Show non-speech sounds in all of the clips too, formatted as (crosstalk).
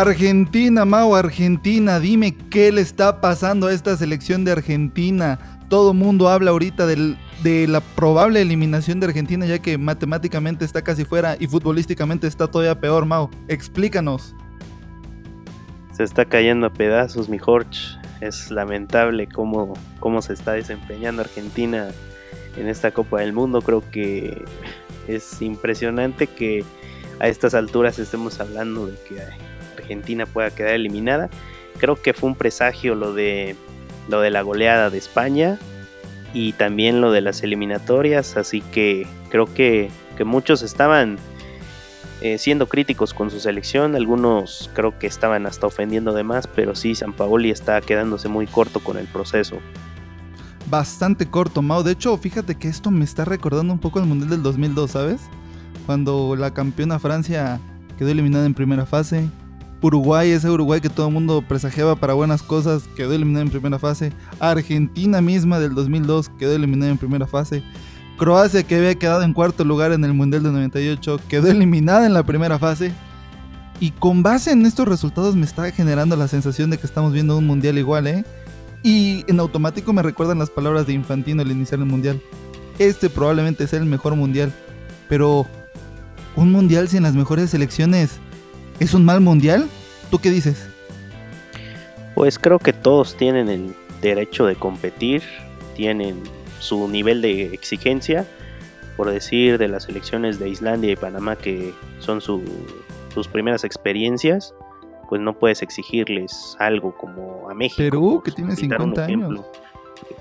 Argentina, Mau, Argentina, dime qué le está pasando a esta selección de Argentina. Todo mundo habla ahorita de la probable eliminación de Argentina, ya que matemáticamente está casi fuera y futbolísticamente está todavía peor, Mau. Explícanos. Se está cayendo a pedazos, mi Jorge. Es lamentable cómo, cómo se está desempeñando Argentina en esta Copa del Mundo. Creo que es impresionante que a estas alturas estemos hablando de que Argentina pueda quedar eliminada. Creo que fue un presagio lo de lo de la goleada de España y también lo de las eliminatorias, así que creo que, muchos estaban eh, siendo críticos con su selección, algunos creo que estaban hasta ofendiendo de más, pero sí, San Paoli está quedándose muy corto con el proceso. Bastante corto, Mao. De hecho, fíjate que esto me está recordando un poco el Mundial del 2002, ¿sabes? Cuando la campeona Francia quedó eliminada en primera fase, Uruguay, ese Uruguay que todo el mundo presagiaba para buenas cosas, quedó eliminado en primera fase. Argentina misma del 2002 quedó eliminada en primera fase. Croacia, que había quedado en cuarto lugar en el Mundial del 98, quedó eliminada en la primera fase. Y con base en estos resultados me está generando la sensación de que estamos viendo un Mundial igual, ¿eh? Y en automático me recuerdan las palabras de Infantino al iniciar el Mundial. Este probablemente sea el mejor Mundial. Pero, ¿un Mundial sin las mejores selecciones ¿Es un mal mundial? ¿Tú qué dices? Pues creo que todos tienen el derecho de competir, tienen su nivel de exigencia, por decir de las selecciones de Islandia y Panamá que son sus primeras experiencias, pues no puedes exigirles algo como a México. Perú, que tiene 50 años.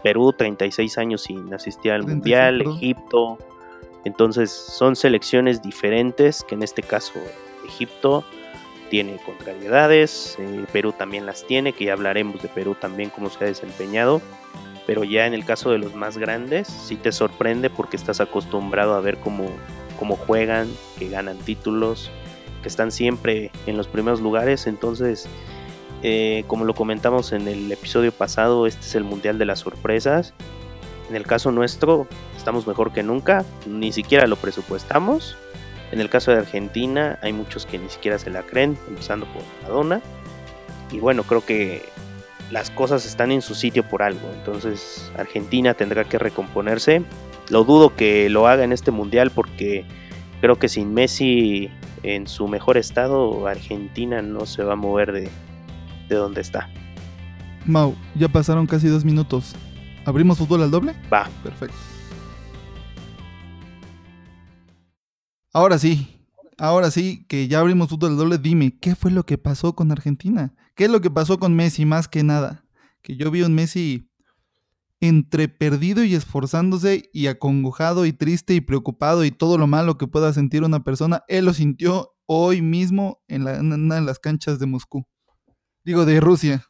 Perú, 36 años sin asistir al Mundial, Egipto. Entonces son selecciones diferentes que en este caso Egipto tiene contrariedades, eh, Perú también las tiene, que ya hablaremos de Perú también cómo se ha desempeñado, pero ya en el caso de los más grandes sí te sorprende porque estás acostumbrado a ver cómo, cómo juegan, que ganan títulos, que están siempre en los primeros lugares, entonces eh, como lo comentamos en el episodio pasado, este es el Mundial de las Sorpresas. En el caso nuestro, estamos mejor que nunca, ni siquiera lo presupuestamos en el caso de Argentina hay muchos que ni siquiera se la creen, empezando por Madonna. Y bueno, creo que las cosas están en su sitio por algo. Entonces Argentina tendrá que recomponerse. Lo dudo que lo haga en este mundial porque creo que sin Messi en su mejor estado, Argentina no se va a mover de, de donde está. Mau, ya pasaron casi dos minutos. ¿Abrimos fútbol al doble? Va. Perfecto. Ahora sí, ahora sí, que ya abrimos fútbol doble, dime, ¿qué fue lo que pasó con Argentina? ¿Qué es lo que pasó con Messi más que nada? Que yo vi un Messi entre perdido y esforzándose y acongojado y triste y preocupado y todo lo malo que pueda sentir una persona, él lo sintió hoy mismo en, una de las canchas de Moscú. Digo, de Rusia.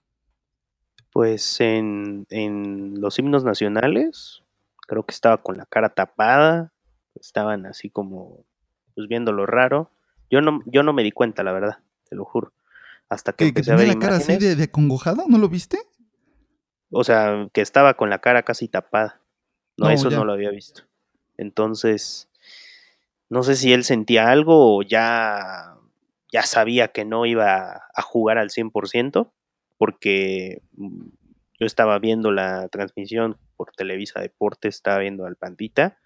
Pues en los himnos nacionales, creo que estaba con la cara tapada, estaban así como pues viendo lo raro. Yo no, yo no me di cuenta, la verdad, te lo juro. Hasta que, empecé a ver la cara así de, de ¿No lo viste? O sea, que estaba con la cara casi tapada. No, eso no lo había visto. Entonces, no sé si él sentía algo o ya, ya sabía que no iba a jugar al 100%, porque mm, yo estaba viendo la transmisión por Televisa Deportes, estaba viendo al Pandita,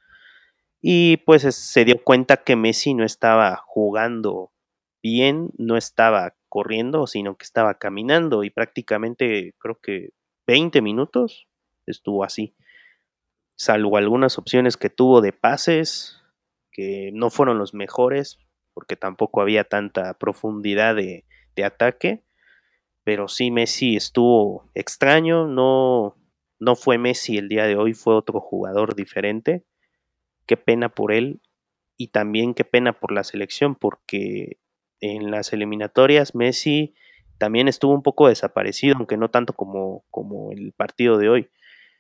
y pues se dio cuenta que Messi no estaba jugando bien, no estaba corriendo, sino que estaba caminando y prácticamente creo que 20 minutos estuvo así. Salvo algunas opciones que tuvo de pases, que no fueron los mejores, porque tampoco había tanta profundidad de, de ataque. Pero sí, Messi estuvo extraño, no, no fue Messi el día de hoy, fue otro jugador diferente qué pena por él y también qué pena por la selección, porque en las eliminatorias Messi también estuvo un poco desaparecido, aunque no tanto como, como el partido de hoy.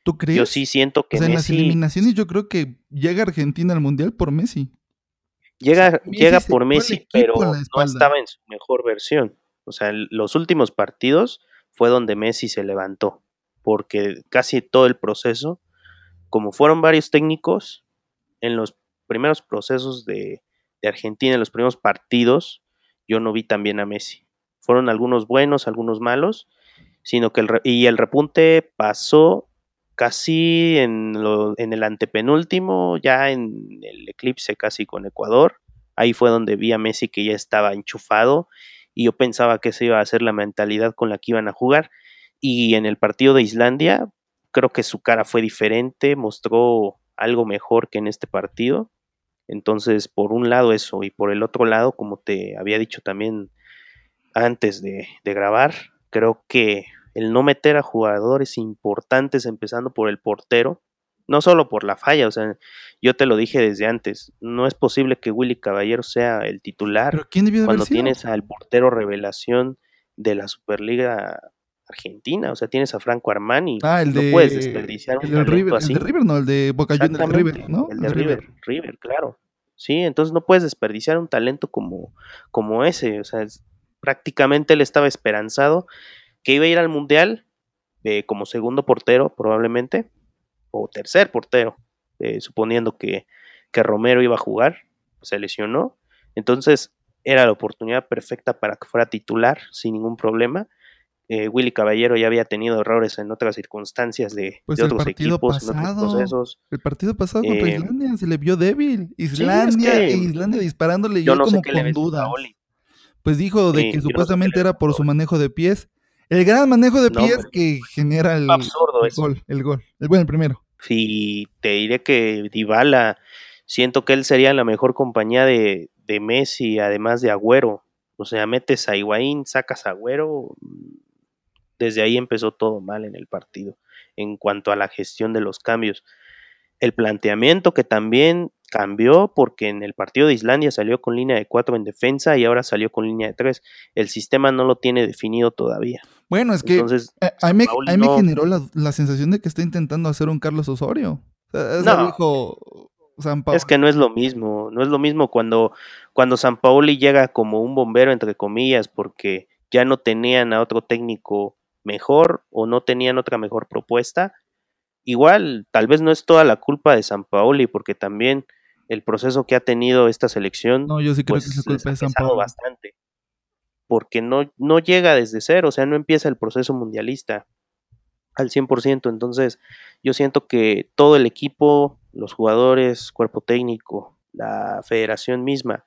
¿Tú crees? Yo sí siento que en las eliminaciones yo creo que llega Argentina al Mundial por Messi. Llega, llega por Messi, pero no estaba en su mejor versión. O sea, los últimos partidos fue donde Messi se levantó, porque casi todo el proceso, como fueron varios técnicos, en los primeros procesos de, Argentina, en los primeros partidos, yo no vi también a Messi. Fueron algunos buenos, algunos malos, sino que el, y el repunte pasó casi en, lo, en el antepenúltimo, ya en el eclipse casi con Ecuador. Ahí fue donde vi a Messi que ya estaba enchufado y yo pensaba que esa iba a ser la mentalidad con la que iban a jugar. Y en el partido de Islandia, creo que su cara fue diferente, mostró algo mejor que en este partido. Entonces, por un lado eso, y por el otro lado, como te había dicho también antes de, de grabar, creo que el no meter a jugadores importantes, empezando por el portero, no solo por la falla, o sea, yo te lo dije desde antes, no es posible que Willy Caballero sea el titular cuando tienes al portero revelación de la Superliga Argentina, o sea, tienes a Franco Armani, ah, el de, no puedes desperdiciar un el River, así. El de River, no, el de Boca Juniors, el de River, ¿no? El de River, River, claro. Sí, entonces no puedes desperdiciar un talento como, como ese, o sea, prácticamente él estaba esperanzado que iba a ir al Mundial eh, como segundo portero probablemente, o tercer portero, eh, suponiendo que, que, Romero iba a jugar, se lesionó, entonces era la oportunidad perfecta para que fuera titular sin ningún problema. Eh, Willy Caballero ya había tenido errores en otras circunstancias de, pues otros equipos, pasado, en otros procesos. El partido pasado contra Islandia se le vio débil. Islandia, Islandia disparándole yo, como con dudas. Pues dijo de que supuestamente era por su manejo de pies el gran manejo de pies que genera el, gol, el gol, el bueno, el primero. Sí, te diré que Dybala, siento que él sería la mejor compañía de, de Messi, además de Agüero. O sea, metes a Higuaín, sacas a Agüero, desde ahí empezó todo mal en el partido, en cuanto a la gestión de los cambios. El planteamiento que también cambió porque en el partido de Islandia salió con línea de 4 en defensa y ahora salió con línea de 3. El sistema no lo tiene definido todavía. Bueno, es que Entonces, eh, a, mí, me generó la, sensación de que está intentando hacer un Carlos Osorio. no, es que no es lo mismo, no es lo mismo cuando, cuando San Paoli llega como un bombero, entre comillas, porque ya no tenían a otro técnico mejor o no tenían otra mejor propuesta. Igual, tal vez no es toda la culpa de San Paoli, porque también el proceso que ha tenido esta selección. No, yo sí creo que es culpa de San Paoli. bastante porque no, no llega desde cero, o sea, no empieza el proceso mundialista al 100%. Entonces, yo siento que todo el equipo, los jugadores, cuerpo técnico, la federación misma,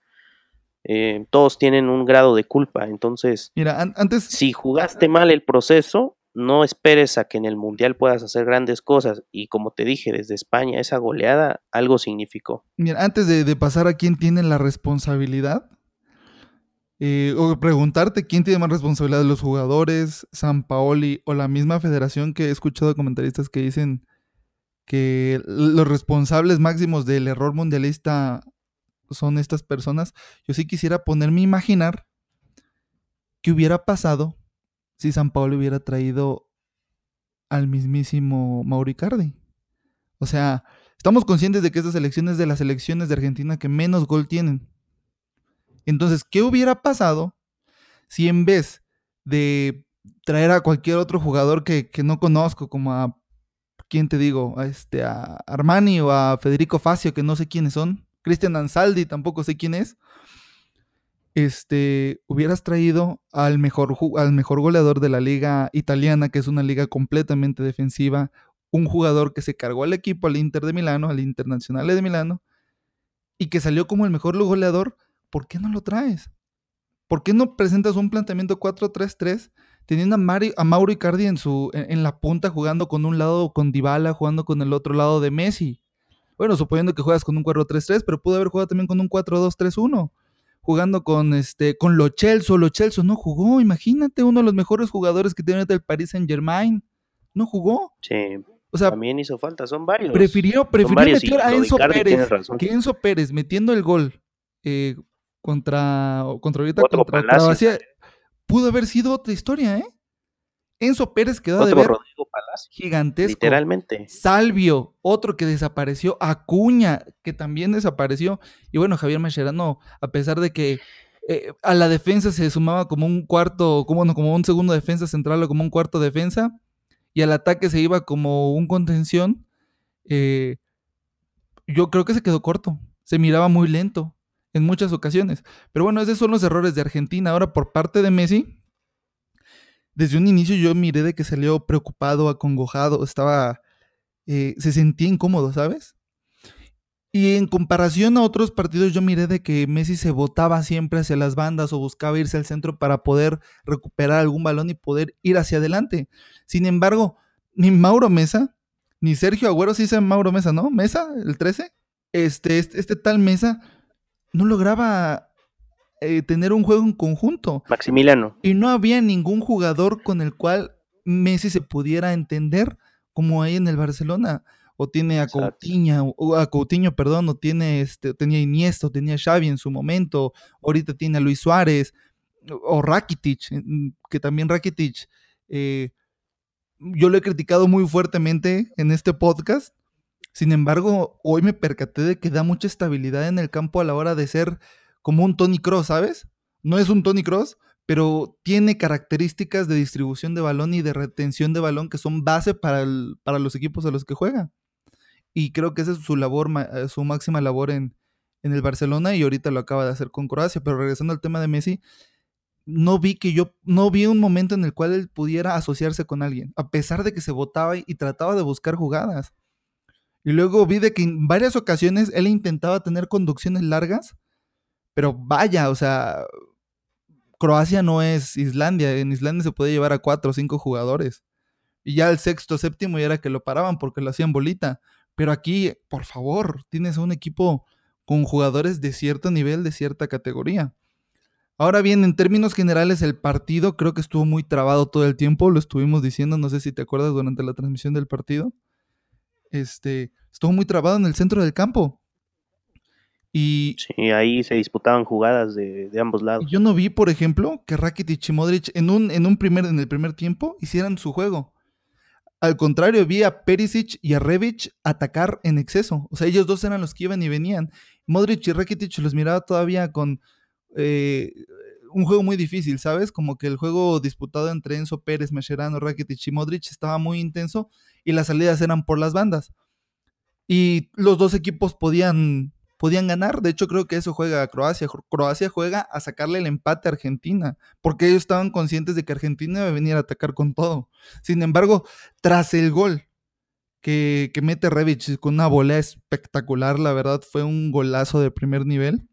eh, todos tienen un grado de culpa. Entonces, Mira, antes... si jugaste mal el proceso, no esperes a que en el mundial puedas hacer grandes cosas. Y como te dije, desde España, esa goleada algo significó. Mira, antes de, de pasar a quién tiene la responsabilidad, eh, o preguntarte quién tiene más responsabilidad de los jugadores, San Paoli o la misma federación que he escuchado comentaristas que dicen que los responsables máximos del error mundialista son estas personas. Yo sí quisiera ponerme a imaginar qué hubiera pasado si San Paoli hubiera traído al mismísimo Mauricardi. O sea, estamos conscientes de que estas elecciones de las elecciones de Argentina que menos gol tienen. Entonces, ¿qué hubiera pasado si en vez de traer a cualquier otro jugador que, no conozco, como a, ¿quién te digo? A, este, a Armani o a Federico Facio, que no sé quiénes son, Cristian Ansaldi, tampoco sé quién es, este, hubieras traído al mejor, al mejor goleador de la liga italiana, que es una liga completamente defensiva, un jugador que se cargó al equipo, al Inter de Milano, al Internacional de Milano, y que salió como el mejor goleador ¿por qué no lo traes? ¿Por qué no presentas un planteamiento 4-3-3 teniendo a, a Mauro Icardi en, su, en, la punta jugando con un lado con Dybala, jugando con el otro lado de Messi? Bueno, suponiendo que juegas con un 4-3-3, pero pudo haber jugado también con un 4-2-3-1 jugando con este con Lo Celso, Lo Celso no jugó, imagínate, uno de los mejores jugadores que tiene el Paris Saint-Germain, no jugó. Sí. O sea, también hizo falta, son varios. Prefirió, prefirió meter a Enzo Pérez, que Enzo Pérez metiendo el gol eh, contra, contra ahorita contra Croacia, pudo haber sido otra historia, ¿eh? Enzo Pérez quedó de ver gigantesco. Literalmente. Salvio, otro que desapareció. Acuña, que también desapareció. Y bueno, Javier Mascherano, a pesar de que eh, a la defensa se sumaba como un cuarto, como, no, como un segundo defensa central o como un cuarto defensa, y al ataque se iba como un contención, eh, yo creo que se quedó corto. Se miraba muy lento en muchas ocasiones. Pero bueno, esos son los errores de Argentina. Ahora por parte de Messi, desde un inicio yo miré de que salió preocupado, acongojado, estaba, eh, se sentía incómodo, ¿sabes? Y en comparación a otros partidos, yo miré de que Messi se botaba siempre hacia las bandas o buscaba irse al centro para poder recuperar algún balón y poder ir hacia adelante. Sin embargo, ni Mauro Mesa, ni Sergio Agüero, sí dice Mauro Mesa, ¿no? Mesa, el 13. Este, este, este tal Mesa no lograba eh, tener un juego en conjunto. Maximiliano. Y no había ningún jugador con el cual Messi se pudiera entender como hay en el Barcelona o tiene a Coutinho, o a Coutinho, perdón, o tiene este, tenía Iniesta, o tenía Xavi en su momento, ahorita tiene a Luis Suárez, o Rakitic, que también Rakitic, eh, yo lo he criticado muy fuertemente en este podcast, sin embargo, hoy me percaté de que da mucha estabilidad en el campo a la hora de ser como un Tony Cross, ¿sabes? No es un Tony Cross, pero tiene características de distribución de balón y de retención de balón que son base para, para los equipos a los que juega y creo que esa es su labor, eh, su máxima labor en, el Barcelona y ahorita lo acaba de hacer con Croacia. Pero regresando al tema de Messi, no vi que yo, no vi un momento en el cual él pudiera asociarse con alguien, a pesar de que se votaba y trataba de buscar jugadas. Y luego vi de que en varias ocasiones él intentaba tener conducciones largas, pero vaya, o sea, Croacia no es Islandia. En Islandia se puede llevar a cuatro o cinco jugadores. Y ya el sexto, séptimo ya era que lo paraban porque lo hacían bolita. Pero aquí, por favor, tienes un equipo con jugadores de cierto nivel, de cierta categoría. Ahora bien, en términos generales, el partido creo que estuvo muy trabado todo el tiempo, lo estuvimos diciendo, no sé si te acuerdas durante la transmisión del partido. Este, estuvo muy trabado en el centro del campo. Y sí, ahí se disputaban jugadas de, ambos lados. Yo no vi, por ejemplo, que Rakitic y Modric en un, en un primer, en el primer tiempo hicieran su juego. Al contrario, vi a Perisic y a Rebic atacar en exceso. O sea, ellos dos eran los que iban y venían. Modric y Rakitic los miraba todavía con eh, un juego muy difícil, ¿sabes? Como que el juego disputado entre Enzo Pérez, Mascherano, Rakitic y Modric estaba muy intenso y las salidas eran por las bandas. Y los dos equipos podían podían ganar. De hecho, creo que eso juega Croacia. Croacia juega a sacarle el empate a Argentina, porque ellos estaban conscientes de que Argentina iba a venir a atacar con todo. Sin embargo, tras el gol que, que mete Revic con una volea espectacular, la verdad fue un golazo de primer nivel.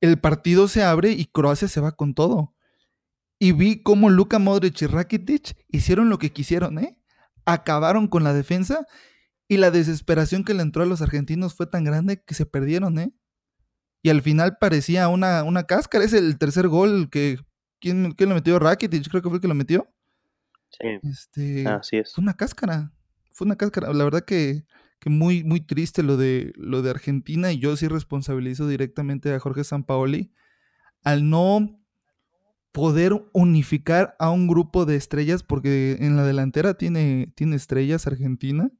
El partido se abre y Croacia se va con todo. Y vi cómo Luka Modric y Rakitic hicieron lo que quisieron, ¿eh? Acabaron con la defensa y la desesperación que le entró a los argentinos fue tan grande que se perdieron, ¿eh? Y al final parecía una, una cáscara. Es el tercer gol que. ¿Quién, lo metió? Rakitic, creo que fue el que lo metió. Sí. Este, Así es. Fue una cáscara. Fue una cáscara. La verdad que, que, muy, muy triste lo de, lo de Argentina. Y yo sí responsabilizo directamente a Jorge Sampaoli al no poder unificar a un grupo de estrellas, porque en la delantera tiene, tiene estrellas Argentina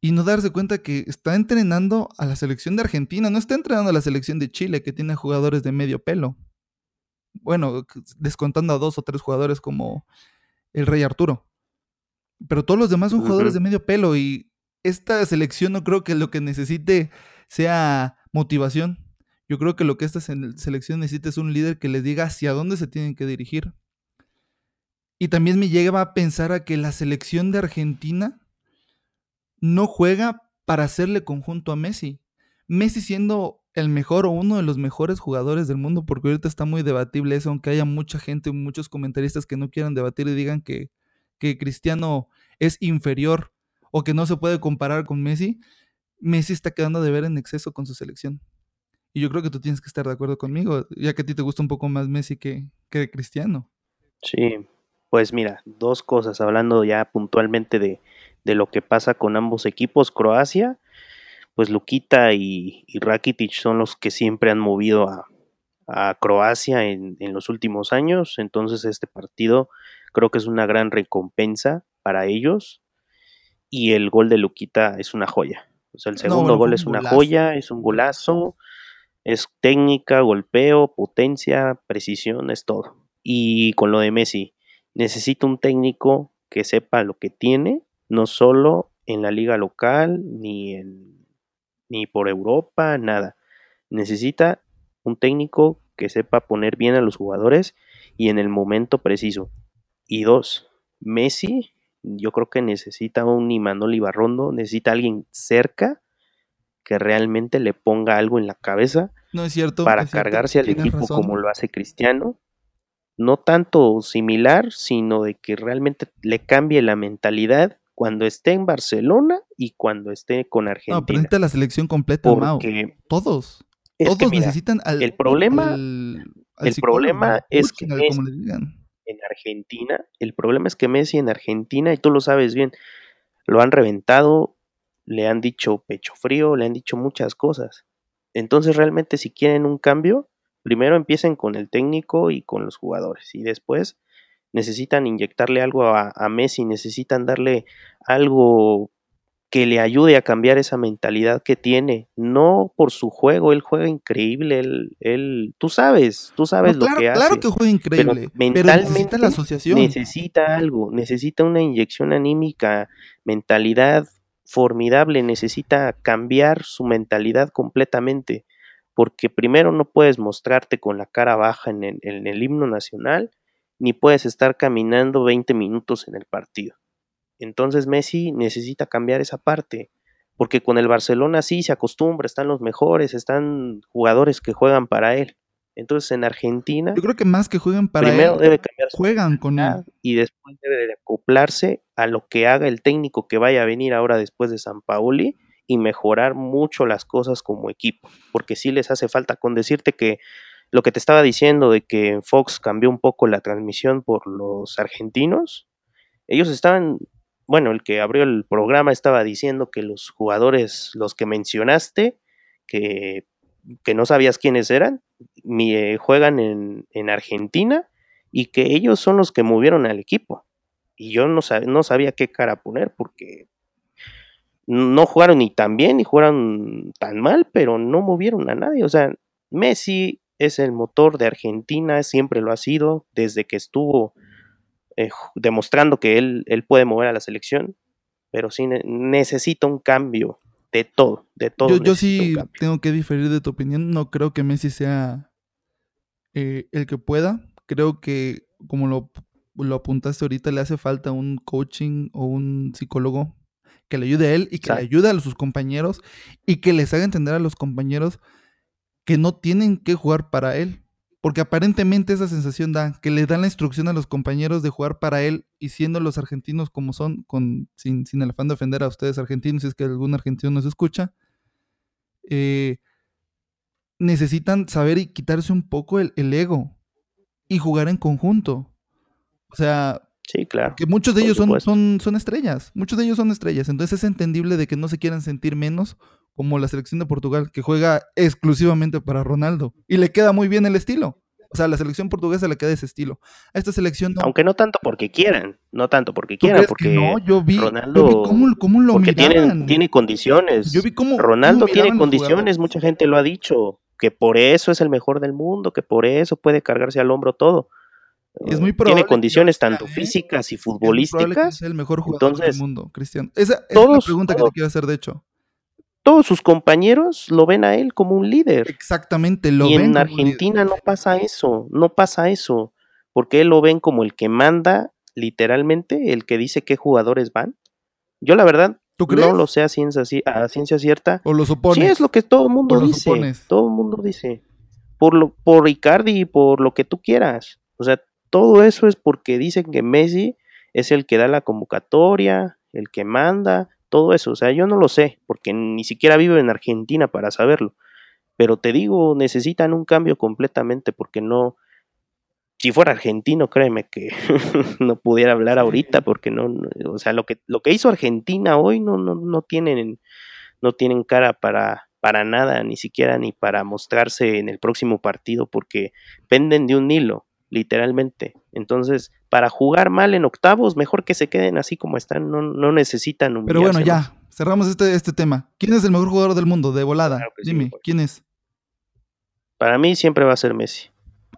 y no darse cuenta que está entrenando a la selección de Argentina, no está entrenando a la selección de Chile, que tiene jugadores de medio pelo. Bueno, descontando a dos o tres jugadores como el Rey Arturo. Pero todos los demás son jugadores de medio pelo y esta selección no creo que lo que necesite sea motivación. Yo creo que lo que esta selección necesita es un líder que les diga hacia dónde se tienen que dirigir. Y también me lleva a pensar a que la selección de Argentina no juega para hacerle conjunto a Messi. Messi siendo el mejor o uno de los mejores jugadores del mundo, porque ahorita está muy debatible eso, aunque haya mucha gente, muchos comentaristas que no quieran debatir y digan que, que Cristiano es inferior o que no se puede comparar con Messi, Messi está quedando de ver en exceso con su selección. Y yo creo que tú tienes que estar de acuerdo conmigo, ya que a ti te gusta un poco más Messi que, que Cristiano. Sí, pues mira, dos cosas, hablando ya puntualmente de, de lo que pasa con ambos equipos, Croacia, pues Luquita y, Rakitic son los que siempre han movido a, Croacia en, los últimos años, entonces este partido creo que es una gran recompensa para ellos y el gol de Luquita es una joya. O sea, el segundo gol es una joya, es un golazo, es técnica, golpeo, potencia, precisión, es todo. Y con lo de Messi, necesita un técnico que sepa lo que tiene no solo en la liga local, ni, en, ni por Europa, nada. Necesita un técnico que sepa poner bien a los jugadores y en el momento preciso. Y dos, Messi, yo creo que necesita un Imanol Ibarrondo, necesita alguien cerca que realmente le ponga algo en la cabeza no es cierto, para cargarse al equipo como lo hace Cristiano. No tanto similar, sino de que realmente le cambie la mentalidad cuando esté en Barcelona y cuando esté con Argentina. No, presenta la selección completa, Porque Todos. Todos necesitan al, El problema, el problema es que en Argentina, el problema es que Messi en Argentina, y tú lo sabes bien, lo han reventado, le han dicho pecho frío, le han dicho muchas cosas. Entonces realmente si quieren un cambio, primero empiecen con el técnico y con los jugadores y después necesitan inyectarle algo a, Messi, necesitan darle algo que le ayude a cambiar esa mentalidad que tiene, no por su juego, él juega increíble, él, él tú sabes, tú sabes lo que hace. Claro que juega increíble, pero necesita la asociación. Necesita algo, necesita una inyección anímica, mentalidad formidable, necesita cambiar su mentalidad completamente, porque primero no puedes mostrarte con la cara baja en el himno nacional, ni puedes estar caminando 20 minutos en el partido. Entonces Messi necesita cambiar esa parte, porque con el Barcelona sí se acostumbra, están los mejores, están jugadores que juegan para él. Entonces en Argentina... Yo creo que más que jueguen para primero debe cambiar juegan con él. Y después debe de acoplarse a lo que haga el técnico que vaya a venir ahora después de San Paoli y mejorar mucho las cosas como equipo, porque sí les hace falta con decirte que lo que te estaba diciendo de que Fox cambió un poco la transmisión por los argentinos, ellos estaban, bueno, el que abrió el programa estaba diciendo que los jugadores, los que mencionaste, que, que no sabías quiénes eran, eh, juegan en, en, Argentina y que ellos son los que movieron al equipo. Y yo no, no sabía qué cara poner porque no jugaron ni tan bien ni jugaron tan mal, pero no movieron a nadie. O sea, Messi es el motor de Argentina, siempre lo ha sido, desde que estuvo eh, demostrando que él, él, puede mover a la selección, pero sí necesita un cambio de todo, de todo. Yo, sí tengo que diferir de tu opinión, no creo que Messi sea eh, el que pueda, creo que como lo, lo apuntaste ahorita, le hace falta un coaching o un psicólogo que le ayude a él y que le ayude a sus compañeros y que les haga entender a los compañeros que no tienen que jugar para él. Porque aparentemente esa sensación da que le dan la instrucción a los compañeros de jugar para él y siendo los argentinos como son, con, sin, sin el afán de ofender a ustedes argentinos, si es que algún argentino nos escucha, eh, necesitan saber y quitarse un poco el, ego y jugar en conjunto. O sea, Sí, claro. Que muchos de ellos son, son, son, estrellas. Muchos de ellos son estrellas. Entonces es entendible de que no se quieran sentir menos como la selección de Portugal, que juega exclusivamente para Ronaldo. Y le queda muy bien el estilo. O sea, a la selección portuguesa le queda ese estilo. A esta selección no. Aunque no tanto porque quieran, no tanto porque quieran, porque no, yo vi, Ronaldo, cómo, lo porque tiene, condiciones. Yo vi cómo Ronaldo tiene condiciones, mucha gente lo ha dicho, que por eso es el mejor del mundo, que por eso puede cargarse al hombro todo. Es muy tiene condiciones tanto ¿eh? físicas y futbolísticas. Es, el mejor jugador del mundo, Cristian. Esa, es la pregunta que te quiero hacer, de hecho todos sus compañeros lo ven a él como un líder. Exactamente, lo y en Argentina no pasa eso, no pasa eso, porque él lo ven como el que manda literalmente, el que dice qué jugadores van. Yo la verdad no lo sé a ciencia, a ciencia cierta. O lo supones. Sí, es lo que todo el mundo dice. Todo el mundo dice. Por, lo, por Ricardi, por lo que tú quieras. O sea, todo eso es porque dicen que Messi es el que da la convocatoria, el que manda, todo eso. O sea, yo no lo sé, porque ni siquiera vivo en Argentina para saberlo. Pero te digo, necesitan un cambio completamente, porque no. Si fuera argentino, créeme que (laughs) no pudiera hablar ahorita, porque no, o sea, lo que, lo que hizo Argentina hoy no, no, no tienen, no tienen cara para, para nada, ni siquiera ni para mostrarse en el próximo partido, porque penden de un hilo literalmente. Entonces, para jugar mal en octavos, mejor que se queden así como están, no, no necesitan un Pero bueno, ya, cerramos este, este tema. ¿Quién es el mejor jugador del mundo de volada? Dime, ¿quién es? Para mí siempre va a ser Messi.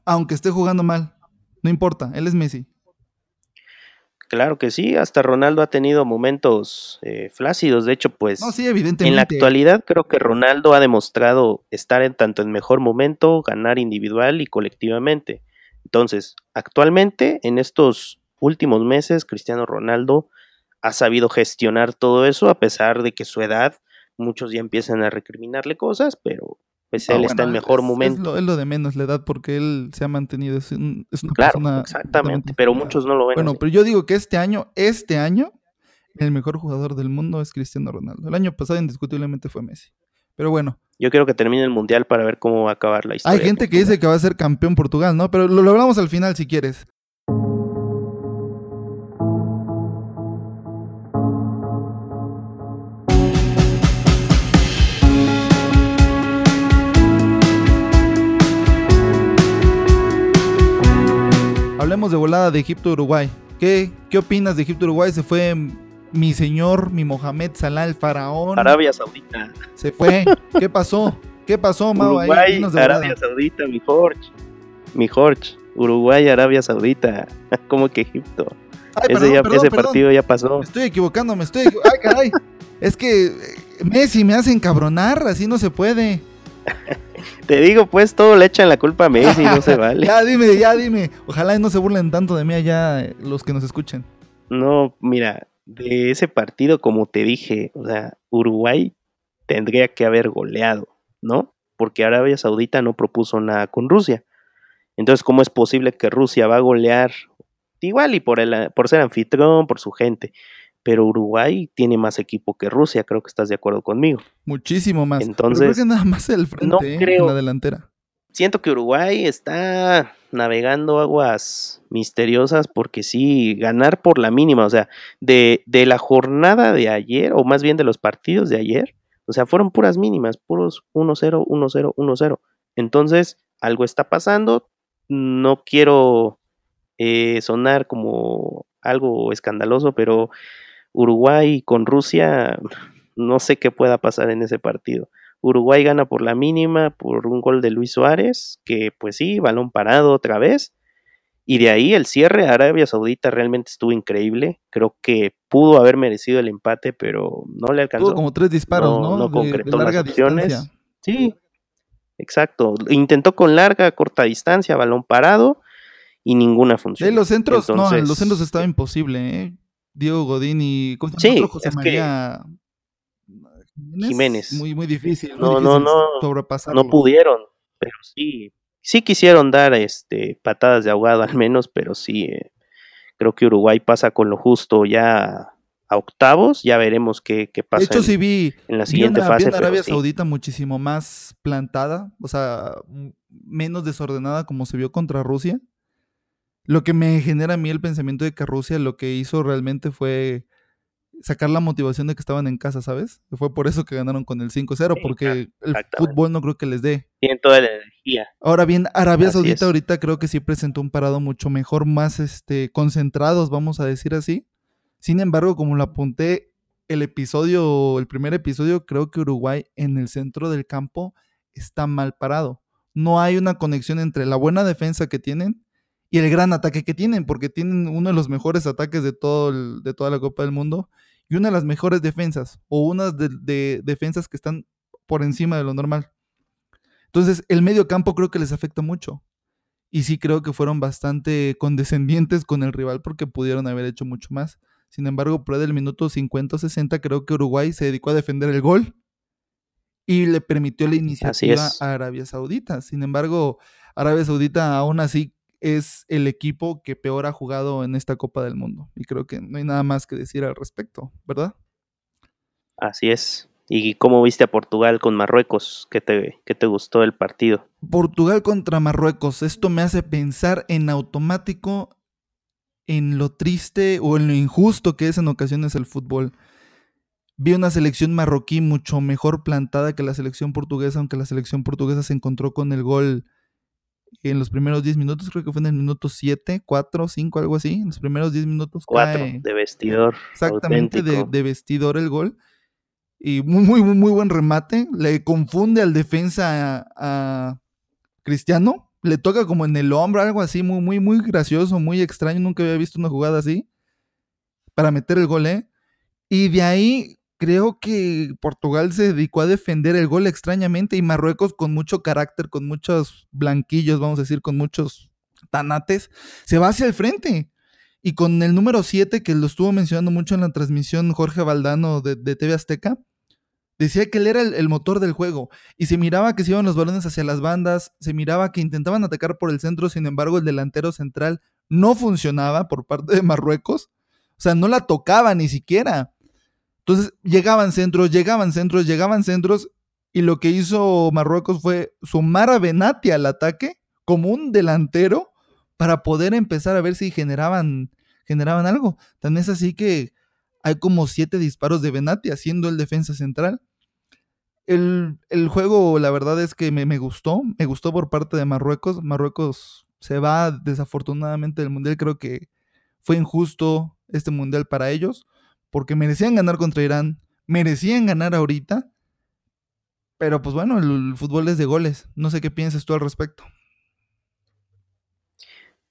Aunque esté jugando mal, no importa, él es Messi. Claro que sí, hasta Ronaldo ha tenido momentos eh, flácidos, de hecho, pues sí, evidentemente. en la actualidad creo que Ronaldo ha demostrado estar en tanto en mejor momento, ganar individual y colectivamente Entonces, actualmente, en estos últimos meses, Cristiano Ronaldo ha sabido gestionar todo eso, a pesar de que su edad, muchos ya empiezan a recriminarle cosas, pero pues él está en mejor momento. Es lo, de menos la edad, porque él se ha mantenido, es, una claro, Exactamente, pero muchos no lo ven. Bueno, pero yo digo que este año, este año, el mejor jugador del mundo es Cristiano Ronaldo. El año pasado indiscutiblemente fue Messi. Pero bueno. Yo quiero que termine el mundial para ver cómo va a acabar la historia. Hay gente que dice que va a ser campeón Portugal, ¿no? Pero lo, lo hablamos al final si quieres. Hablemos de volada de Egipto-Uruguay. ¿Qué, ¿Qué opinas de Egipto-Uruguay? Se fue mi señor, mi Mohamed Salah, el faraón. Arabia Saudita. Se fue. ¿Qué pasó? ¿Qué pasó, Mau? Uruguay, Arabia Saudita, mi Jorge. Mi Jorge. Uruguay, Arabia Saudita. (laughs) ¿Cómo que Egipto? ese, partido ya pasó. estoy equivocando, me estoy equivocando. Ay, caray. Es que eh, Messi me hace encabronar, así no se puede. (laughs) Te digo, pues todo le echan la culpa a Messi, no se (laughs) vale. ya dime, ya dime. Ojalá no se burlen tanto de mí allá eh, los que nos escuchen. No, mira, de ese partido, como te dije, o sea, Uruguay tendría que haber goleado, ¿no? Porque Arabia Saudita no propuso nada con Rusia. Entonces, ¿cómo es posible que Rusia va a golear? Igual y por, el, por ser anfitrión, por su gente. Pero Uruguay tiene más equipo que Rusia, creo que estás de acuerdo conmigo. Muchísimo más. Entonces, creo que nada más el frente, no ¿eh? creo, en la delantera. Siento que Uruguay está navegando aguas misteriosas porque sí, ganar por la mínima, o sea, de, de la jornada de ayer, o más bien de los partidos de ayer, o sea, fueron puras mínimas, puros 1-0, 1-0, 1-0. Entonces, algo está pasando, no quiero eh, sonar como algo escandaloso, pero Uruguay con Rusia, no sé qué pueda pasar en ese partido. Uruguay gana por la mínima, por un gol de Luis Suárez, que pues sí, balón parado otra vez. Y de ahí el cierre a Arabia Saudita realmente estuvo increíble. Creo que pudo haber merecido el empate, pero no le alcanzó. Tuvo como tres disparos, ¿no? No, concretó las opciones. Sí, exacto. Intentó con larga, corta distancia, balón parado y ninguna función. los centros, no, los centros estaba imposible, ¿eh? Diego Godín y sí, José María Jiménez. Muy, muy difícil. No, no, no. No pudieron, pero sí. Sí quisieron dar este patadas de ahogado (laughs) al menos, pero sí. Eh, creo que Uruguay pasa con lo justo ya a octavos. Ya veremos qué, qué pasa. De hecho, sí vi. En la siguiente fase. Arabia Saudita muchísimo más plantada, o sea, menos desordenada como se vio contra Rusia. Lo que me genera a mí el pensamiento de que Rusia lo que hizo realmente fue sacar la motivación de que estaban en casa, ¿sabes? Fue por eso que ganaron con el 5-0, porque el fútbol no creo que les dé. Tienen toda la energía. Ahora bien, Arabia Saudita ahorita creo que sí presentó un parado mucho mejor, más este, concentrados, vamos a decir así. Sin embargo, como lo apunté, el episodio, el primer episodio, creo que Uruguay en el centro del campo está mal parado. No hay una conexión entre la buena defensa que tienen y el gran ataque que tienen, porque tienen uno de los mejores ataques de, todo de toda la Copa del Mundo y una de las mejores defensas, o unas de, defensas que están por encima de lo normal. Entonces, el medio campo creo que les afecta mucho. Y sí creo que fueron bastante condescendientes con el rival porque pudieron haber hecho mucho más. Sin embargo, por el minuto 50 o 60 creo que Uruguay se dedicó a defender el gol y le permitió la iniciativa a Arabia Saudita. Sin embargo, Arabia Saudita aún así es el equipo que peor ha jugado en esta Copa del Mundo. Y creo que no hay nada más que decir al respecto, ¿verdad? Así es. ¿Y cómo viste a Portugal con Marruecos? ¿Qué te, qué te gustó el partido? Portugal contra Marruecos. Esto me hace pensar en automático en lo triste o en lo injusto que es en ocasiones el fútbol. Vi una selección marroquí mucho mejor plantada que la selección portuguesa, aunque la selección portuguesa se encontró con el gol en los primeros 10 minutos, creo que fue en el minuto 7, 4, 5, algo así, en los primeros 10 minutos. 4 de vestidor. Exactamente, de, vestidor el gol. Y muy, muy, muy buen remate. Le confunde al defensa a, Cristiano. Le toca como en el hombro, algo así, muy, muy, muy gracioso, muy extraño. Nunca había visto una jugada así. Para meter el gol, ¿eh? Y de ahí creo que Portugal se dedicó a defender el gol extrañamente y Marruecos con mucho carácter, con muchos blanquillos, vamos a decir, con muchos tanates, se va hacia el frente. Y con el número 7, que lo estuvo mencionando mucho en la transmisión Jorge Valdano de, TV Azteca, decía que él era el, motor del juego. Y se miraba que se iban los balones hacia las bandas, se miraba que intentaban atacar por el centro, sin embargo el delantero central no funcionaba por parte de Marruecos. O sea, no la tocaba ni siquiera. Entonces llegaban centros, llegaban centros, llegaban centros. Y lo que hizo Marruecos fue sumar a Benati al ataque como un delantero para poder empezar a ver si generaban, generaban algo. Tan es así que hay como siete disparos de Benati haciendo el defensa central. El, juego, la verdad es que me, me, gustó, me gustó por parte de Marruecos. Marruecos se va desafortunadamente del Mundial, creo que fue injusto este Mundial para ellos, porque merecían ganar contra Irán, merecían ganar ahorita, pero pues bueno, el fútbol es de goles. No sé qué piensas tú al respecto.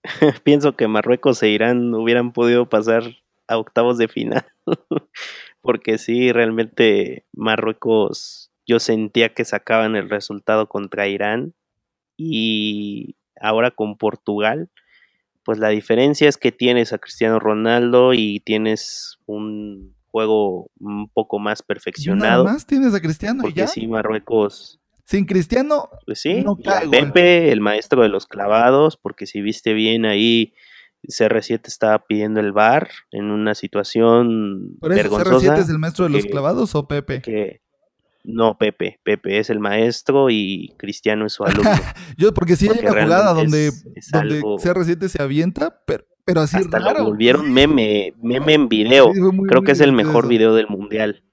(laughs) pienso que Marruecos e Irán hubieran podido pasar a octavos de final. (laughs) Porque sí, realmente Marruecos, yo sentía que sacaban el resultado contra Irán y ahora con Portugal, pues la diferencia es que tienes a Cristiano Ronaldo y tienes un juego un poco más perfeccionado. Nada más tienes a Cristiano. Porque sí, Marruecos sin Cristiano. Pues sí, Pepe, el maestro de los clavados, porque si viste bien ahí, CR7 estaba pidiendo el bar en una situación ¿Por eso CR7 es el maestro de los clavados o Pepe? Que, no, Pepe. Pepe es el maestro y Cristiano es su alumno. (laughs) Yo, porque sí hay una jugada donde, CR7 se avienta, pero, pero así hasta lo volvieron meme, meme en video. Creo que es el mejor video del mundial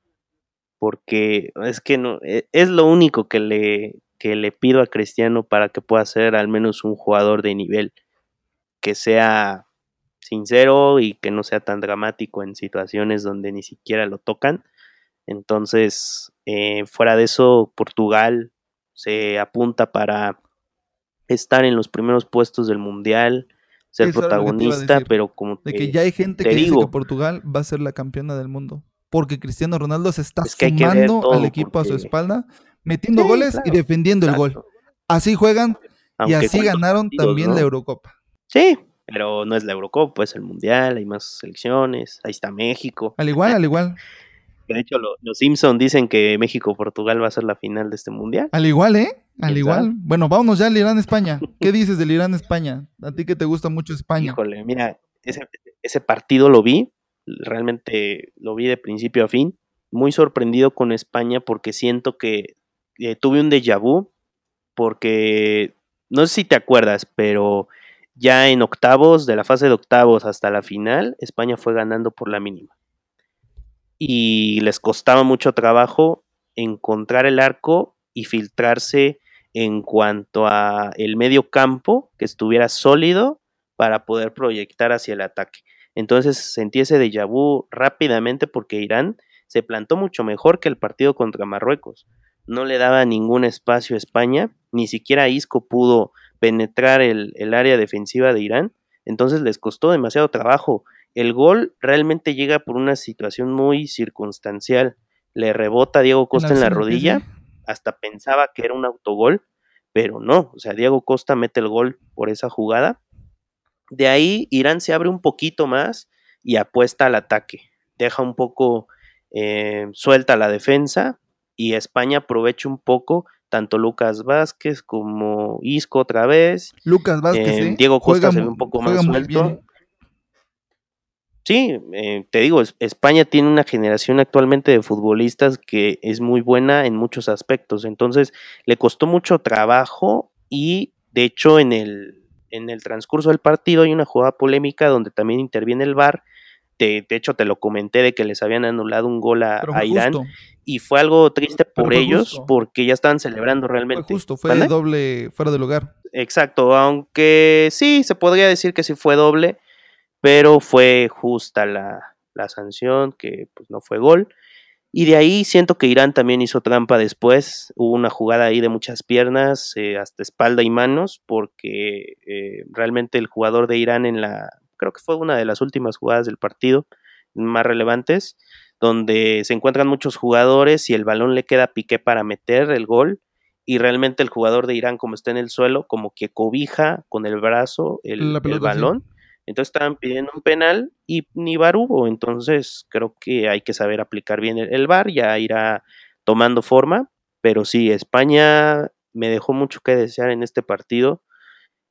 porque es que no, e, es lo único que le, que le pido a Cristiano para que pueda ser al menos un jugador de nivel, que sea sincero y que no sea tan dramático en situaciones donde ni siquiera lo tocan. Entonces, eh, fuera de eso, Portugal se apunta para estar en los primeros puestos del Mundial, ser protagonista, pero como... De que ya hay gente que dice que Portugal va a ser la campeona del mundo porque Cristiano Ronaldo se está sumando al equipo a su espalda, metiendo goles y defendiendo el gol. Así juegan y así ganaron también la Eurocopa. Sí, pero no es la Eurocopa, es el Mundial, hay más selecciones, ahí está México. Al igual, al igual. (laughs) De hecho, los Simpsons dicen que México-Portugal va a ser la final de este Mundial. Al igual, ¿eh? Al igual. Bueno, vámonos ya al Irán-España. ¿Qué dices del Irán-España? A ti que te gusta mucho España. Híjole, mira, ese, ese partido lo vi realmente lo vi de principio a fin. Muy sorprendido con España porque siento que eh, tuve un déjà vu, porque no sé si te acuerdas, pero ya en octavos, de la fase de octavos hasta la final, España fue ganando por la mínima. Y les costaba mucho trabajo encontrar el arco y filtrarse en cuanto a el medio campo que estuviera sólido para poder proyectar hacia el ataque. Entonces sentí ese déjà vu rápidamente porque Irán se plantó mucho mejor que el partido contra Marruecos. No le daba ningún espacio a España, ni siquiera Isco pudo penetrar el, área defensiva de Irán, entonces les costó demasiado trabajo. El gol realmente llega por una situación muy circunstancial. Le rebota a Diego Costa en la rodilla, hasta pensaba que era un autogol, pero no, o sea, Diego Costa mete el gol por esa jugada de ahí Irán se abre un poquito más y apuesta al ataque. Deja un poco eh, suelta la defensa y España aprovecha un poco tanto Lucas Vázquez como Isco otra vez. Lucas Vázquez, eh, Diego Costa se ve un poco más suelto. Sí, eh, te digo, España tiene una generación actualmente de futbolistas que es muy buena en muchos aspectos. Entonces, le costó mucho trabajo y, de hecho, en el, en el transcurso del partido hay una jugada polémica donde también interviene el VAR. De, hecho, te lo comenté de que les habían anulado un gol a, Irán. Y fue algo triste por ellos porque ya estaban celebrando realmente. Fue justo, fue doble fuera del lugar. Exacto, aunque sí, se podría decir que sí fue doble, pero fue justa la, la sanción, que pues no fue gol. Y de ahí siento que Irán también hizo trampa después. Hubo una jugada ahí de muchas piernas, eh, hasta espalda y manos, porque eh, realmente el jugador de Irán en la, creo que fue una de las últimas jugadas del partido más relevantes, donde se encuentran muchos jugadores y el balón le queda a Piqué para meter el gol y realmente el jugador de Irán, como está en el suelo, como que cobija con el brazo el, balón. Entonces estaban pidiendo un penal y ni VAR hubo. Entonces creo que hay que saber aplicar bien el, el VAR, ya irá tomando forma. Pero sí, España me dejó mucho que desear en este partido.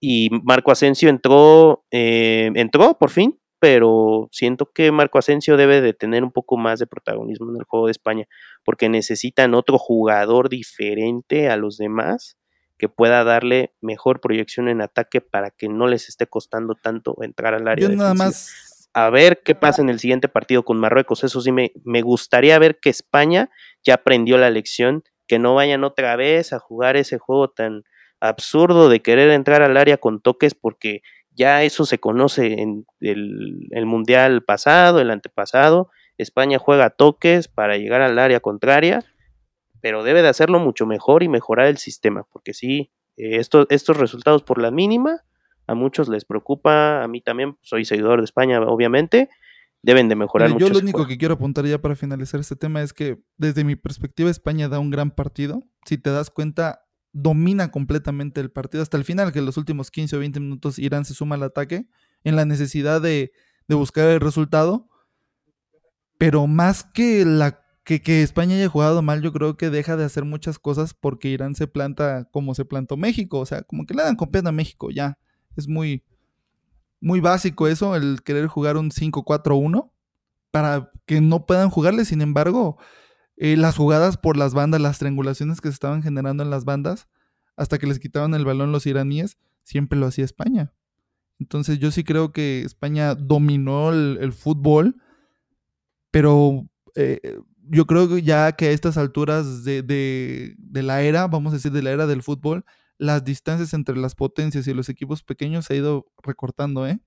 Y Marco Asensio entró, eh, entró por fin, pero siento que Marco Asensio debe de tener un poco más de protagonismo en el juego de España, porque necesitan otro jugador diferente a los demás que pueda darle mejor proyección en ataque para que no les esté costando tanto entrar al área. Yo nada más. A ver qué pasa en el siguiente partido con Marruecos. Eso sí, me, me gustaría ver que España ya aprendió la lección, que no vayan otra vez a jugar ese juego tan absurdo de querer entrar al área con toques porque ya eso se conoce en el, mundial pasado, el antepasado. España juega toques para llegar al área contraria, pero debe de hacerlo mucho mejor y mejorar el sistema, porque sí, eh, estos, estos resultados por la mínima a muchos les preocupa, a mí también, soy seguidor de España, obviamente, deben de mejorar mucho. Yo lo único que quiero apuntar ya para finalizar este tema es que desde mi perspectiva España da un gran partido. Si te das cuenta, domina completamente el partido hasta el final, que en los últimos 15 o 20 minutos Irán se suma al ataque en la necesidad de, buscar el resultado. Pero más que, la, que, que, España haya jugado mal, yo creo que deja de hacer muchas cosas porque Irán se planta como se plantó México. O sea, como que le dan confianza a México ya. Es muy, muy básico eso, el querer jugar un 5-4-1 para que no puedan jugarle. Sin embargo, eh, las jugadas por las bandas, las triangulaciones que se estaban generando en las bandas, hasta que les quitaban el balón los iraníes, siempre lo hacía España. Entonces yo sí creo que España dominó el, fútbol, pero eh, yo creo que ya que a estas alturas de, de, la era, vamos a decir, de la era del fútbol, las distancias entre las potencias y los equipos pequeños se ha ido recortando, ¿eh?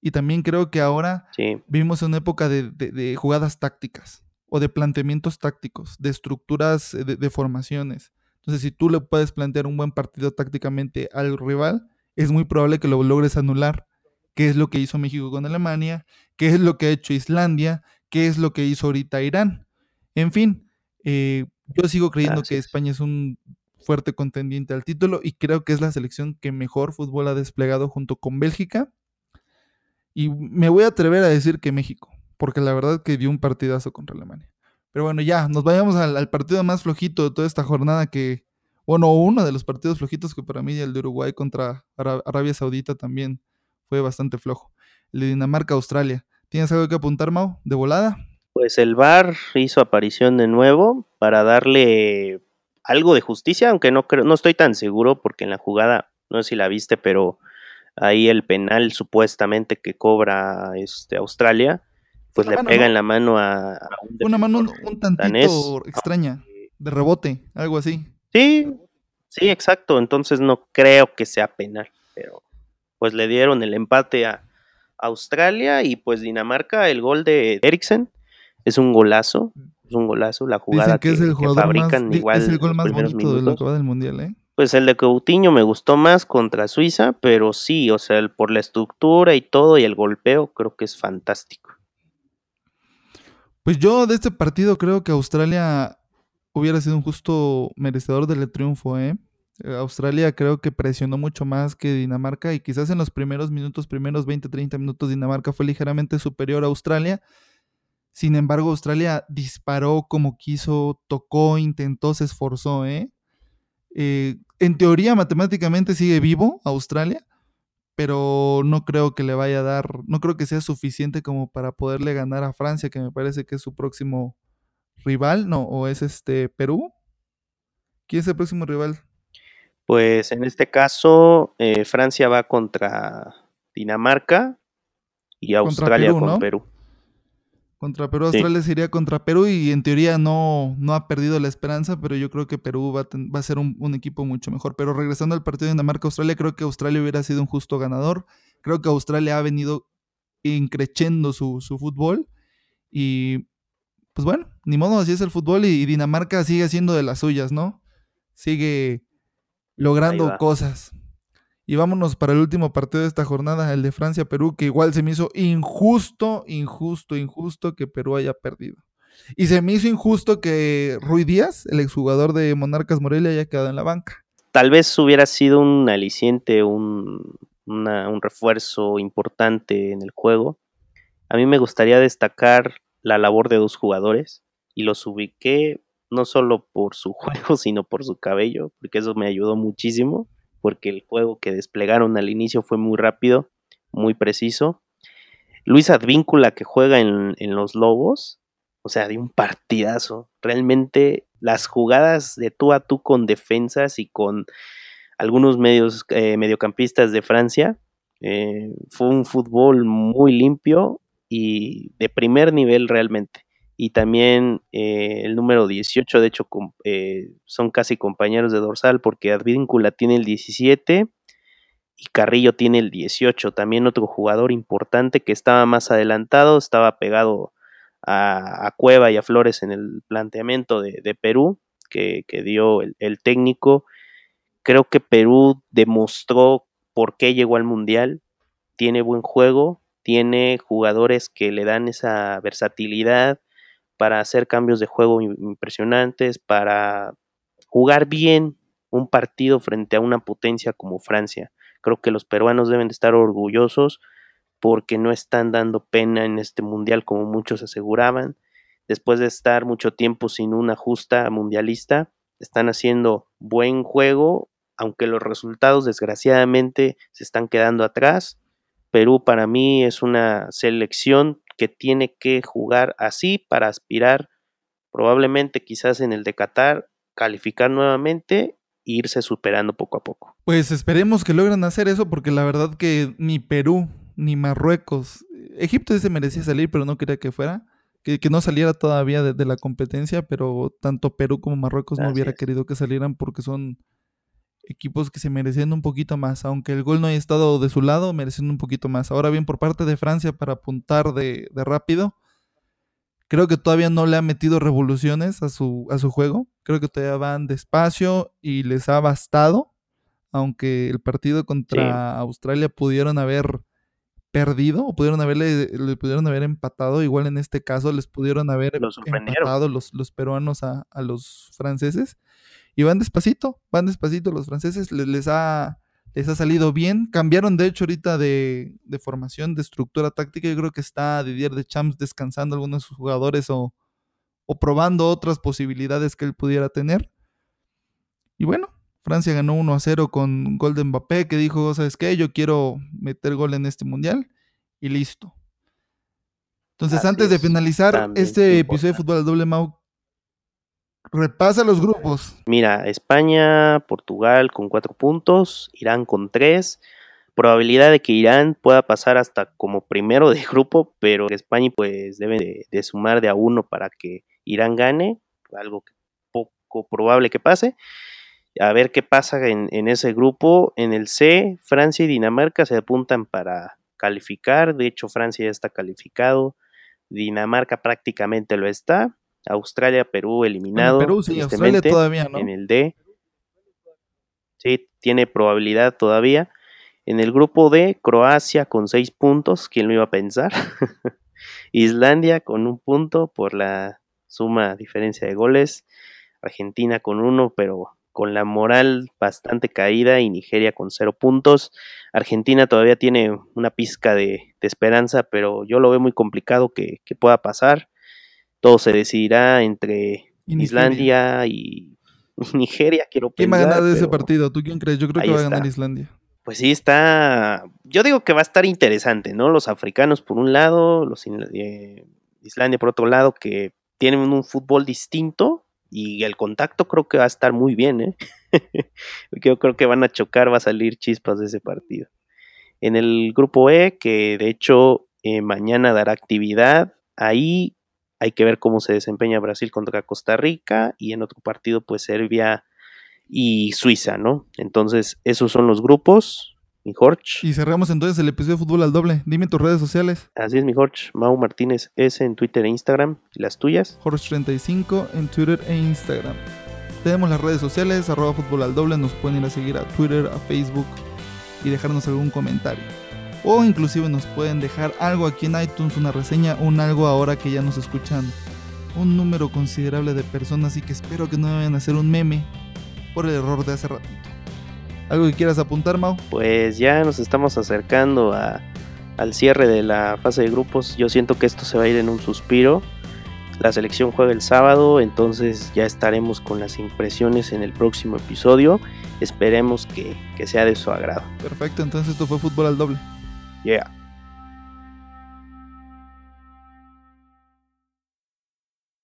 Y también creo que ahora vivimos una época de jugadas tácticas o de planteamientos tácticos, de estructuras eh, de, formaciones. Entonces, si tú le puedes plantear un buen partido tácticamente al rival, es muy probable que lo logres anular. ¿Qué es lo que hizo México con Alemania? ¿Qué es lo que ha hecho Islandia? ¿Qué es lo que hizo ahorita Irán? En fin, eh, yo sigo creyendo que España es un fuerte contendiente al título y creo que es la selección que mejor fútbol ha desplegado junto con Bélgica. Y me voy a atrever a decir que México porque la verdad que dio un partidazo contra Alemania. Pero bueno, ya, nos vayamos al, partido más flojito de toda esta jornada que, bueno, uno de los partidos flojitos que para mí el de Uruguay contra Arabia Saudita también fue bastante flojo. El de Dinamarca-Australia. ¿Tienes algo que apuntar, Mau, de volada? Pues el VAR hizo aparición de nuevo para darle algo de justicia, aunque no creo, no estoy tan seguro porque en la jugada, no sé si la viste, pero ahí el penal supuestamente que cobra este Australia pues le pega en la mano a, una mano un, tantito extraña, de rebote, algo así. Sí, sí, exacto. Entonces no creo que sea penal, pero pues le dieron el empate a Australia y pues Dinamarca, el gol de Eriksen es un golazo, es un golazo la jugada que, es el fabrican igual. Es el gol más bonito de lo que va del mundial, ¿eh? Pues el de Coutinho me gustó más contra Suiza, pero sí, o sea, por la estructura y todo y el golpeo creo que es fantástico. Pues yo de este partido creo que Australia hubiera sido un justo merecedor del triunfo, ¿eh? ¿Eh? Australia creo que presionó mucho más que Dinamarca y quizás en los primeros minutos, primeros 20, 30 minutos, Dinamarca fue ligeramente superior a Australia. Sin embargo, Australia disparó como quiso, tocó, intentó, se esforzó, ¿eh? eh en teoría, matemáticamente sigue vivo Australia, pero no creo que le vaya a dar, no creo que sea suficiente como para poderle ganar a Francia, que me parece que es su próximo rival, ¿no? ¿O es este Perú? ¿Quién es el próximo rival? Pues en este caso, eh, Francia va contra Dinamarca y Australia con Perú. Contra Perú, Australia sería contra Perú y en teoría no, no ha perdido la esperanza, pero yo creo que Perú va a, va a ser un, equipo mucho mejor. Pero regresando al partido de Dinamarca-Australia, creo que Australia hubiera sido un justo ganador. Creo que Australia ha venido increchendo su, su fútbol y pues bueno, ni modo, así es el fútbol y, Dinamarca sigue haciendo de las suyas, ¿no? Sigue logrando cosas. Y vámonos para el último partido de esta jornada, el de Francia-Perú, que igual se me hizo injusto, injusto, injusto que Perú haya perdido. Y se me hizo injusto que Rui Díaz, el exjugador de Monarcas Morelia, haya quedado en la banca. Tal vez hubiera sido un aliciente, un, un refuerzo importante en el juego. A mí me gustaría destacar la labor de dos jugadores y los ubiqué no solo por su (laughs) juego, sino por su cabello, porque eso me ayudó muchísimo, porque el juego que desplegaron al inicio fue muy rápido, muy preciso. Luis Advíncula, que juega en, los Lobos, o sea, de un partidazo. Realmente las jugadas de tú a tú con defensas y con algunos medios, eh, mediocampistas de Francia, eh, fue un fútbol muy limpio y de primer nivel realmente y también eh, el número 18, de hecho eh, son casi compañeros de dorsal porque Advíncula tiene el 17 y Carrillo tiene el 18, también otro jugador importante que estaba más adelantado, estaba pegado a, Cueva y a Flores en el planteamiento de, Perú que, dio el, el técnico. Creo que Perú demostró por qué llegó al Mundial, tiene buen juego, tiene jugadores que le dan esa versatilidad, para hacer cambios de juego impresionantes, para jugar bien un partido frente a una potencia como Francia. Creo que los peruanos deben de estar orgullosos porque no están dando pena en este mundial como muchos aseguraban. Después de estar mucho tiempo sin una justa mundialista, están haciendo buen juego, aunque los resultados desgraciadamente se están quedando atrás. Perú para mí es una selección que tiene que jugar así para aspirar probablemente quizás en el de Qatar, calificar nuevamente e irse superando poco a poco. Pues esperemos que logren hacer eso porque la verdad que ni Perú ni Marruecos, Egipto se merecía salir pero no quería que fuera. Que, no saliera todavía de, la competencia, pero tanto Perú como Marruecos no hubiera querido que salieran porque son equipos que se merecen un poquito más, aunque el gol no haya estado de su lado, merecen un poquito más. Ahora bien, por parte de Francia para apuntar de, rápido, creo que todavía no le ha metido revoluciones a su, a su juego, creo que todavía van despacio y les ha bastado, aunque el partido contra Australia pudieron haber perdido o pudieron haberle le pudieron haber empatado. Igual en este caso les pudieron haber empatado los, los peruanos a, a los franceses y van despacito, van despacito los franceses, les, ha, les ha salido bien. Cambiaron de hecho ahorita de, formación, de estructura táctica. Yo creo que está Didier de Champs descansando algunos de sus jugadores o, o probando otras posibilidades que él pudiera tener. Y bueno, Francia ganó 1 a 0 con Golden Mbappé, que dijo, ¿sabes qué? Yo quiero meter gol en este mundial. Y listo. Entonces, antes de finalizar este episodio de Fútbol al Doble Mau, Repasa los grupos. Mira, España, Portugal con cuatro puntos, Irán con tres. Probabilidad de que Irán pueda pasar hasta como primero de grupo, pero España pues debe de, sumar de a uno para que Irán gane, algo poco probable que pase. A ver qué pasa en, en ese grupo. En el C, Francia y Dinamarca se apuntan para calificar. De hecho, Francia ya está calificado. Dinamarca prácticamente lo está. Australia, Perú eliminado. Perú, sí, Australia todavía, ¿no? En el D. Sí, tiene probabilidad todavía. En el grupo D, Croacia con seis puntos, ¿quién lo iba a pensar? (laughs) Islandia con un punto por la suma diferencia de goles. Argentina con uno, pero con la moral bastante caída y Nigeria con cero puntos. Argentina todavía tiene una pizca de, esperanza, pero yo lo veo muy complicado que, que pueda pasar todo se decidirá entre Islandia y (laughs) Nigeria, quiero pensar. ¿Quién va a ganar de ese partido? ¿Tú quién crees? Yo creo que va a ganar Islandia. Pues sí, está. Yo digo que va a estar interesante, ¿no? Los africanos por un lado, los eh, Islandia por otro lado, que tienen un fútbol distinto y el contacto creo que va a estar muy bien, ¿eh? (laughs) Yo creo que van a chocar, va a salir chispas de ese partido. En el grupo E, que de hecho eh, mañana dará actividad, ahí hay que ver cómo se desempeña Brasil contra Costa Rica y en otro partido pues Serbia y Suiza, ¿no? Entonces esos son los grupos, mi Jorge. Y cerramos entonces el episodio de Fútbol al Doble. Dime tus redes sociales. Así es, mi Jorge. Mau Martínez S en Twitter e Instagram. ¿Y las tuyas? Jorge35 en Twitter e Instagram. Tenemos las redes sociales, arroba Fútbol al Doble. Nos pueden ir a seguir a Twitter, a Facebook y dejarnos algún comentario o inclusive nos pueden dejar algo aquí en iTunes, una reseña, un algo ahora que ya nos escuchan un número considerable de personas y que espero que no vayan a hacer un meme por el error de hace ratito. ¿Algo que quieras apuntar, Mau? Pues ya nos estamos acercando al cierre de la fase de grupos. Yo siento que esto se va a ir en un suspiro. La selección juega el sábado, entonces ya estaremos con las impresiones en el próximo episodio. Esperemos que, que sea de su agrado. Perfecto, entonces esto fue fútbol al doble. Yeah.